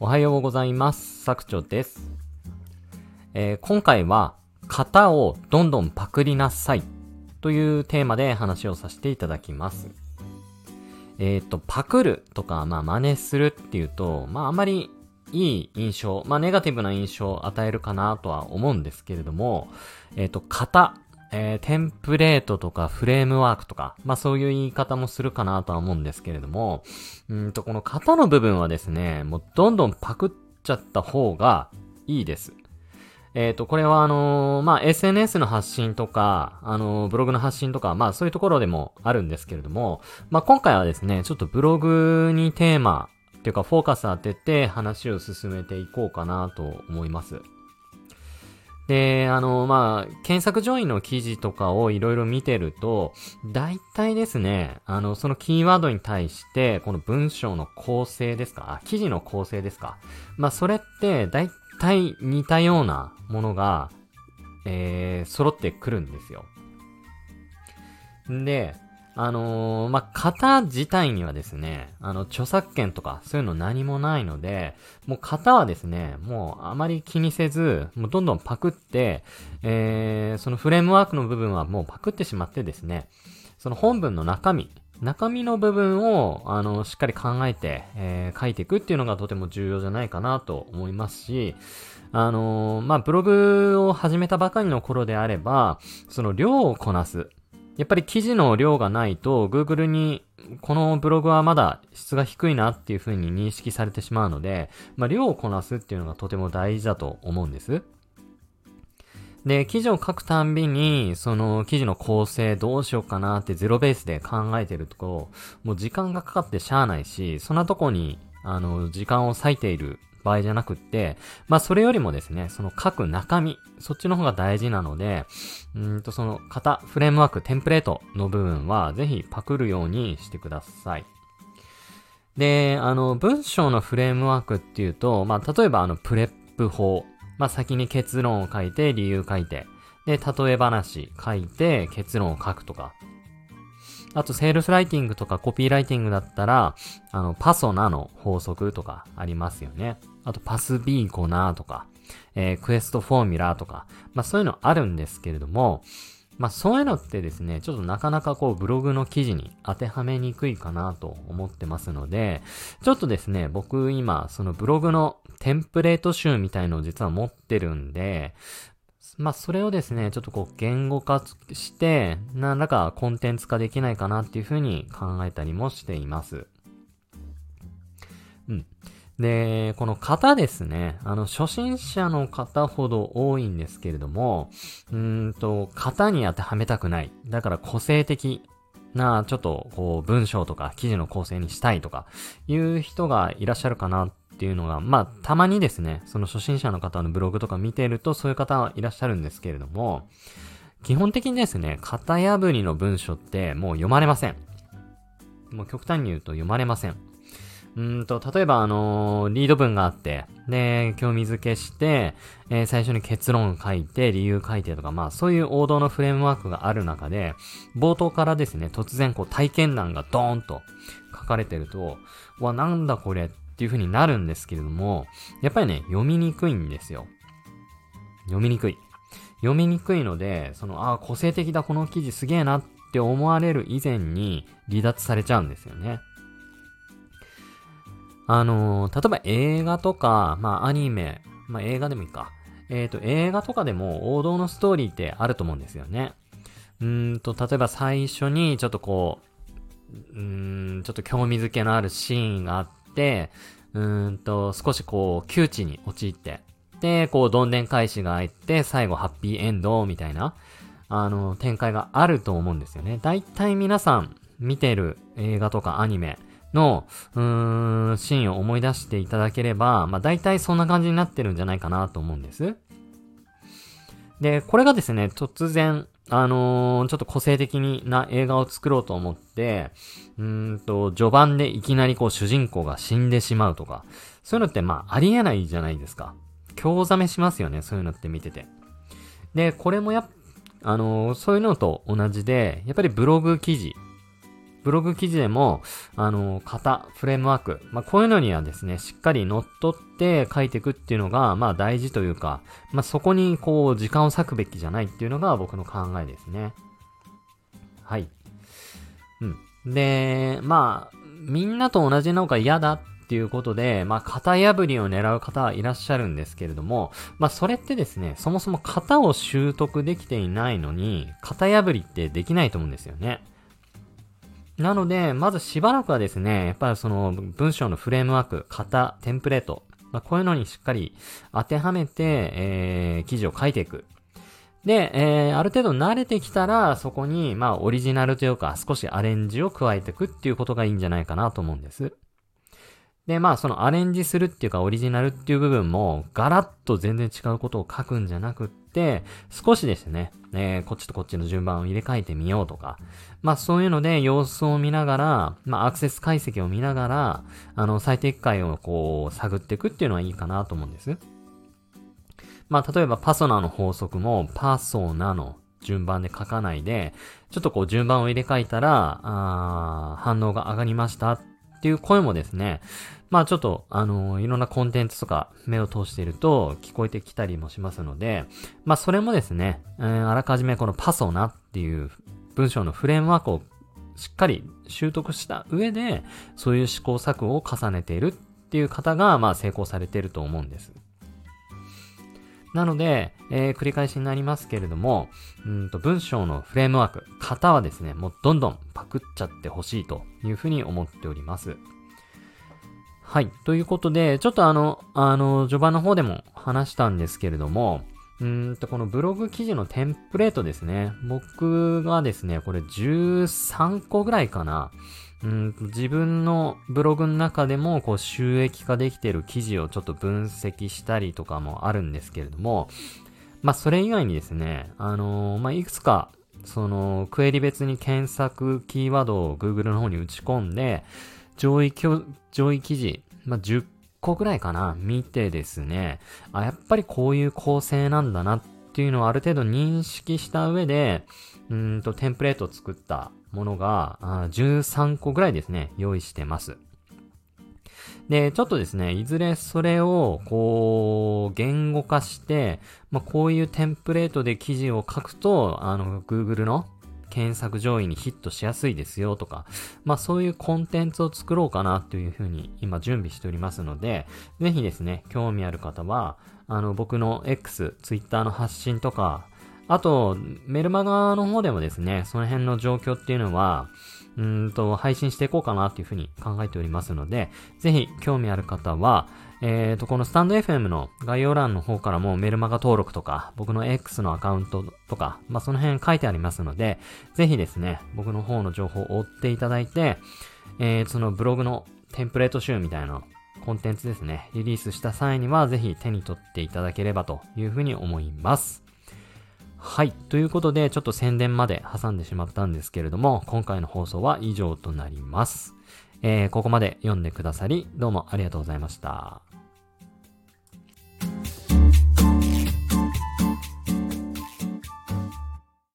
おはようございます。作長です。えー今回は、型をどんどんパクりなさいというテーマで話をさせていただきます。えっ、と、パクるとか、まあ、真似するっていうと、まあ、あまりいい印象、まあ、ネガティブな印象を与えるかなとは思うんですけれども、えっ、と、型、えーテンプレートとかフレームワークとか、まあそういう言い方もするかなとは思うんですけれども、うんと、この型の部分はですね、もうどんどんパクっちゃった方がいいです。えっ、と、これはあのーまあ SNS の発信とか、あのーブログの発信とか、まあそういうところでもあるんですけれども、まあ今回はですね、ちょっとブログにテーマ、っていうかフォーカス当てて話を進めていこうかなと思います。で、あの、まあ、検索上位の記事とかをいろいろ見てると、大体ですね、あの、そのキーワードに対して、この文章の構成ですか、記事の構成ですか？まあ、それって、大体似たようなものが、えー、揃ってくるんですよ。んで、あのーまあ、型自体にはですね、あの、著作権とかそういうの何もないので、もう型はですね、もうあまり気にせず、もうどんどんパクって、えー、そのフレームワークの部分はもうパクってしまってですね、その本文の中身、中身の部分を、あの、しっかり考えて、えー書いていくっていうのがとても重要じゃないかなと思いますし、あのーまあ、ブログを始めたばかりの頃であれば、その量をこなす。やっぱり記事の量がないと、Google に、このブログはまだ質が低いなっていう風に認識されてしまうので、まあ、量をこなすっていうのがとても大事だと思うんです。で、記事を書くたんびに、その記事の構成どうしようかなってゼロベースで考えてると、もう時間がかかってしゃあないし、そんなとこに、あの、時間を割いている場合じゃなくって、まあそれよりもですね、その書く中身、そっちの方が大事なので、うんとその型、フレームワーク、テンプレートの部分はぜひパクるようにしてください。で、あの、文章のフレームワークっていうと、まあ例えばあの、 PREP 法。まあ先に結論を書いて、理由書いて、で、例え話書いて、結論を書くとか。あと、セールスライティングとかコピーライティングだったら、あの、 PASONA の法則とかありますよね。あと、 PASBECONA とか、えー QUEST フォーミュラーとか、まあそういうのあるんですけれども、まあそういうのってですね、ちょっとなかなかこうブログの記事に当てはめにくいかなと思ってますので、ちょっとですね、僕今そのブログのテンプレート集みたいのを実は持ってるんで、まあそれをですね、ちょっとこう言語化して、何らかコンテンツ化できないかなっていうふうに考えたりもしています。うん。で、この型ですね。あの、初心者の方ほど多いんですけれども、うんと、型に当てはめたくない。だから個性的な、ちょっと、こう、文章とか記事の構成にしたいとか、いう人がいらっしゃるかなっっていうのが、まあ、たまにですね、その初心者の方のブログとか見てると、そういう方はいらっしゃるんですけれども、基本的にですね、型破りの文章ってもう読まれません。もう極端に言うと読まれません。うんと、例えばあのーリード文があって、で、興味づけして、えー最初に結論書いて、理由書いてとか、まあそういう王道のフレームワークがある中で、冒頭からですね、突然こう体験談がドーンと書かれてると、わ、なんだこれっっていう風になるんですけれども、やっぱりね、読みにくいんですよ。読みにくい。読みにくいので、その、ああ、個性的だ、この記事すげえなって思われる以前に離脱されちゃうんですよね。あのー例えば映画とか、まあアニメ、まあ映画でもいいか。えっ、と、映画とかでも王道のストーリーってあると思うんですよね。うんと、例えば最初にちょっとこう、うーん、ちょっと興味づけのあるシーンがあって、うーんと、少しこう、窮地に陥って、で、こう、どんでん返しが入って、最後ハッピーエンドみたいな、あの、展開があると思うんですよね。大体皆さん見てる映画とかアニメの、うーん、シーンを思い出していただければ、まあ大体そんな感じになってるんじゃないかなと思うんです。で、これがですね、突然、あのーちょっと個性的にな映画を作ろうと思って、うんと、序盤でいきなりこう主人公が死んでしまうとか、そういうのってまあありえないじゃないですか。興ざめしますよね、そういうのって見てて。で、これもや、あのーそういうのと同じで、やっぱりブログ記事ブログ記事でも、あの、型、フレームワーク、まあ、こういうのにはですね、しっかり乗っ取って書いていくっていうのが、まあ、大事というか、まあ、そこに、こう、時間を割くべきじゃないっていうのが僕の考えですね。はい。うん。で、まあ、みんなと同じのが嫌だっていうことで、まあ、型破りを狙う方はいらっしゃるんですけれども、まあ、それってですね、そもそも型を習得できていないのに、型破りってできないと思うんですよね。なので、まずしばらくはですね、やっぱりその文章のフレームワーク、型、テンプレート、まあ、こういうのにしっかり当てはめて、えー、記事を書いていく。で、えー、ある程度慣れてきたら、そこに、まあ、オリジナルというか、少しアレンジを加えていくっていうことがいいんじゃないかなと思うんです。で、まあ、そのアレンジするっていうか、オリジナルっていう部分も、ガラッと全然違うことを書くんじゃなくって、少しですね、えー、こっちとこっちの順番を入れ替えてみようとか、まあ、そういうので様子を見ながら、まあ、アクセス解析を見ながら、あの、最適解をこう、探っていくっていうのはいいかなと思うんです。まあ、例えばパソナの法則も、パソナの順番で書かないで、ちょっとこう順番を入れ替えたら、あ反応が上がりましたっていう声もですね、まあちょっと、あのいろんなコンテンツとか目を通していると聞こえてきたりもしますので、まあそれもですね、えー、あらかじめこのパソナっていう文章のフレームワークをしっかり習得した上で、そういう試行錯誤を重ねているっていう方が、まあ成功されていると思うんです。なので、えー、繰り返しになりますけれども、うんと文章のフレームワーク、型はですね、もうどんどんパクっちゃってほしいというふうに思っております。はい。ということで、ちょっとあの、あの、序盤の方でも話したんですけれども、うんと、このブログ記事のテンプレートですね。僕がですね、これ13個ぐらいかな。うん自分のブログの中でもこう収益化できている記事をちょっと分析したりとかもあるんですけれども、まあそれ以外にですね、あのー、まあいくつかそのクエリ別に検索キーワードを Google の方に打ち込んで、上位上位記事、まあ10個ぐらいかな、見てですね、あ、やっぱりこういう構成なんだなっていうのをある程度認識した上で、うんとテンプレートを作ったものが、13個ぐらいですね、用意してます。で、ちょっとですね、いずれそれを、こう、言語化して、まあ、こういうテンプレートで記事を書くと、あの、Google の検索上位にヒットしやすいですよとか、まあそういうコンテンツを作ろうかなというふうに今準備しておりますので、ぜひですね、興味ある方は、あの僕の X、Twitter の発信とか、あと、メルマガの方でもですね、その辺の状況っていうのは、うんと、配信していこうかなっていうふうに考えておりますので、ぜひ興味ある方は、えっ、ー、と、このスタンド FM の概要欄の方からもメルマガ登録とか、僕の X のアカウントとか、まあ、その辺書いてありますので、ぜひですね、僕の方の情報を追っていただいて、えー、そのブログのテンプレート集みたいなコンテンツですね、リリースした際には、ぜひ手に取っていただければというふうに思います。はい。ということで、ちょっと宣伝まで挟んでしまったんですけれども、今回の放送は以上となります。えー、ここまで読んでくださり、どうもありがとうございました。